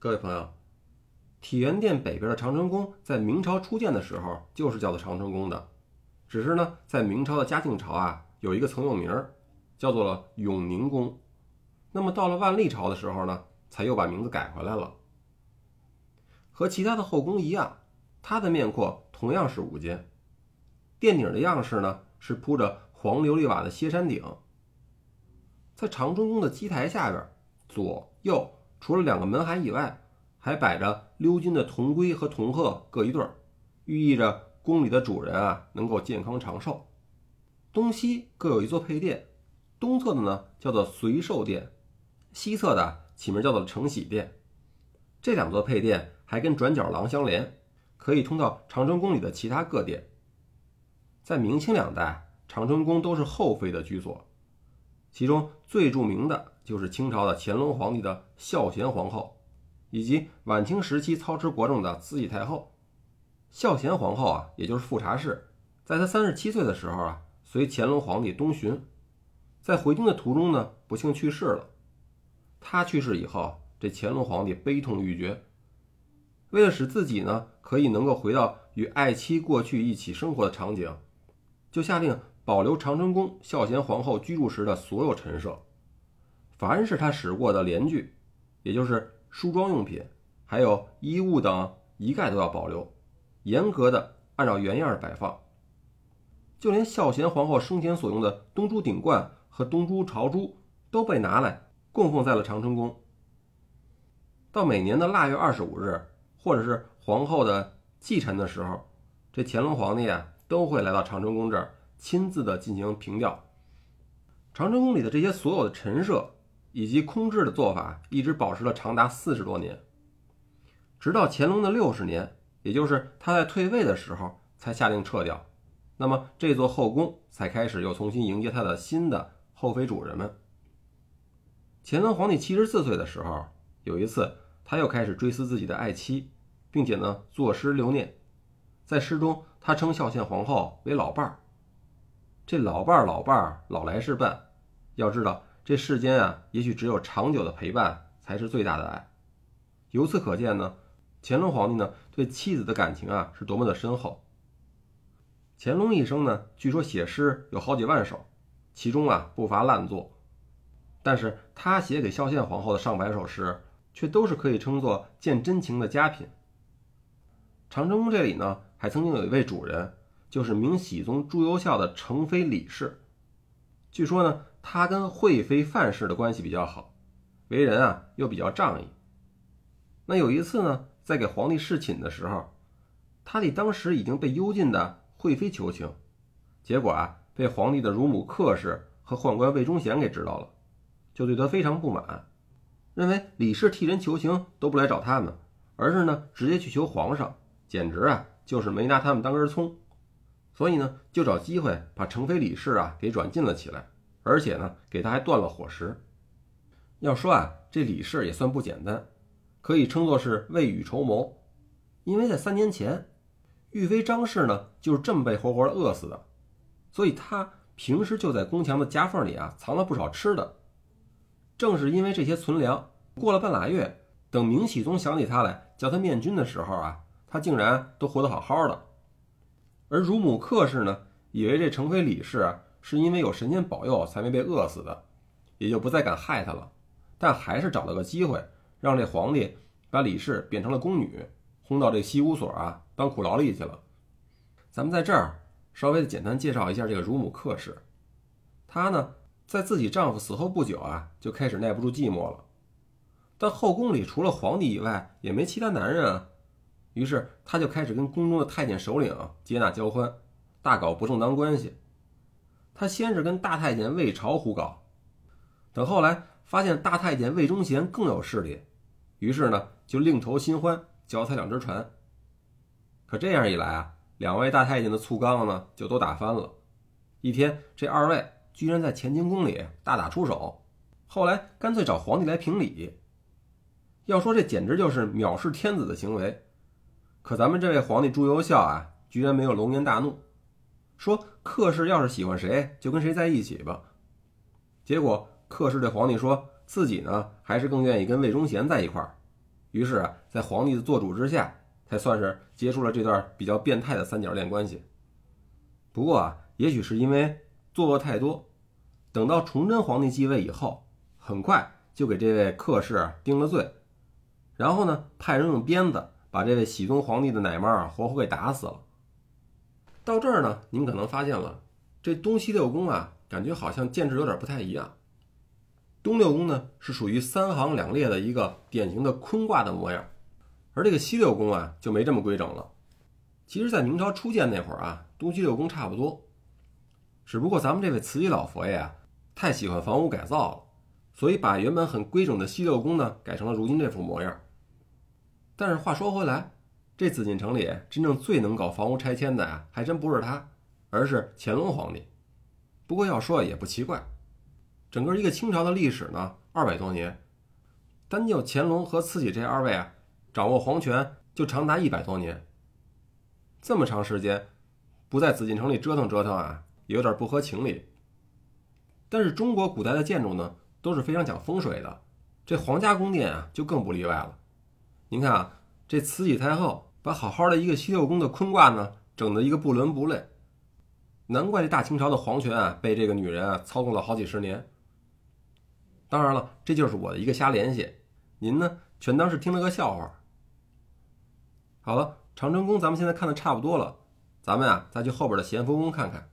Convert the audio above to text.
各位朋友，体元殿北边的长春宫在明朝初建的时候就是叫做长春宫的，只是呢，在明朝的嘉靖朝啊，有一个曾用名儿，叫做了永宁宫。那么到了万历朝的时候呢，才又把名字改回来了。和其他的后宫一样，它的面阔同样是五间，殿顶的样式呢是铺着黄琉璃瓦的歇山顶。在长春宫的基台下边，左右。除了两个门海以外，还摆着鎏金的铜龟和铜鹤各一对儿，寓意着宫里的主人啊能够健康长寿。东西各有一座配殿，东侧的呢叫做随寿殿，西侧的起名叫做承禧殿。这两座配殿还跟转角廊相连，可以通到长春宫里的其他各殿。在明清两代，长春宫都是后妃的居所，其中最著名的。就是清朝的乾隆皇帝的孝贤皇后，以及晚清时期操持国政的慈禧太后。孝贤皇后啊，也就是富察氏，在她三十七岁的时候啊，随乾隆皇帝东巡，在回京的途中呢，不幸去世了。她去世以后，这乾隆皇帝悲痛欲绝，为了使自己呢可以能够回到与爱妻过去一起生活的场景，就下令保留长春宫孝贤皇后居住时的所有陈设。凡是他使过的连具，也就是梳妆用品，还有衣物等，一概都要保留，严格的按照原样摆放。就连孝贤皇后生前所用的东珠顶冠和东珠朝珠，都被拿来供奉在了长春宫。到每年的腊月二十五日，或者是皇后的忌辰的时候，这乾隆皇帝啊，都会来到长春宫这儿，亲自的进行凭吊。长春宫里的这些所有的陈设。以及空置的做法一直保持了长达四十多年，直到乾隆的六十年，也就是他在退位的时候，才下令撤掉。那么这座后宫才开始又重新迎接他的新的后妃主人们。乾隆皇帝七十四岁的时候，有一次他又开始追思自己的爱妻，并且呢作诗留念。在诗中，他称孝献皇后为老伴儿。这老伴儿老伴儿老来是伴，要知道。这世间啊，也许只有长久的陪伴才是最大的爱。由此可见呢，乾隆皇帝呢对妻子的感情啊是多么的深厚。乾隆一生呢，据说写诗有好几万首，其中啊不乏烂作。但是他写给孝献皇后的上百首诗，却都是可以称作见真情的佳品。长春宫这里呢，还曾经有一位主人，就是明熹宗朱由校的承妃李氏。据说呢。他跟惠妃范氏的关系比较好，为人啊又比较仗义。那有一次呢，在给皇帝侍寝的时候，他替当时已经被幽禁的惠妃求情，结果啊被皇帝的乳母客氏和宦官魏忠贤给知道了，就对他非常不满，认为李氏替人求情都不来找他们，而是呢直接去求皇上，简直啊就是没拿他们当根葱，所以呢就找机会把承妃李氏啊给软禁了起来。而且呢，给他还断了伙食。要说啊，这李氏也算不简单，可以称作是未雨绸缪。因为在三年前，玉妃张氏呢就是这么被活活饿死的，所以他平时就在宫墙的夹缝里啊藏了不少吃的。正是因为这些存粮，过了半拉月，等明熹宗想起他来叫他面君的时候啊，他竟然都活得好好的。而乳母客氏呢，以为这承妃李氏啊。是因为有神仙保佑才没被饿死的，也就不再敢害他了。但还是找了个机会，让这皇帝把李氏变成了宫女，轰到这西屋所啊当苦劳力去了。咱们在这儿稍微的简单介绍一下这个乳母克氏。她呢，在自己丈夫死后不久啊，就开始耐不住寂寞了。但后宫里除了皇帝以外，也没其他男人啊。于是她就开始跟宫中的太监首领接纳交欢，大搞不正当关系。他先是跟大太监魏朝胡搞，等后来发现大太监魏忠贤更有势力，于是呢就另投新欢，脚踩两只船。可这样一来啊，两位大太监的醋缸呢就都打翻了。一天，这二位居然在乾清宫里大打出手，后来干脆找皇帝来评理。要说这简直就是藐视天子的行为，可咱们这位皇帝朱由校啊，居然没有龙颜大怒。说克氏要是喜欢谁，就跟谁在一起吧。结果克氏对皇帝说自己呢，还是更愿意跟魏忠贤在一块儿。于是啊，在皇帝的做主之下，才算是结束了这段比较变态的三角恋关系。不过啊，也许是因为作恶太多，等到崇祯皇帝继位以后，很快就给这位客氏定了罪，然后呢，派人用鞭子把这位喜宗皇帝的奶妈活活给打死了。到这儿呢，您可能发现了，这东西六宫啊，感觉好像建制有点不太一样。东六宫呢是属于三行两列的一个典型的坤卦的模样，而这个西六宫啊就没这么规整了。其实，在明朝初建那会儿啊，东西六宫差不多，只不过咱们这位慈禧老佛爷啊太喜欢房屋改造了，所以把原本很规整的西六宫呢改成了如今这副模样。但是话说回来，这紫禁城里真正最能搞房屋拆迁的啊，还真不是他，而是乾隆皇帝。不过要说也不奇怪。整个一个清朝的历史呢，二百多年，单就乾隆和慈禧这二位啊，掌握皇权就长达一百多年。这么长时间不在紫禁城里折腾折腾啊，有点不合情理。但是中国古代的建筑呢，都是非常讲风水的，这皇家宫殿啊就更不例外了。您看啊，这慈禧太后把好好的一个西六宫的坤卦呢，整的一个不伦不类，难怪这大清朝的皇权啊，被这个女人啊操控了好几十年。当然了，这就是我的一个瞎联系，您呢全当是听了个笑话。好了，长春宫咱们现在看的差不多了，咱们啊再去后边的咸丰宫看看。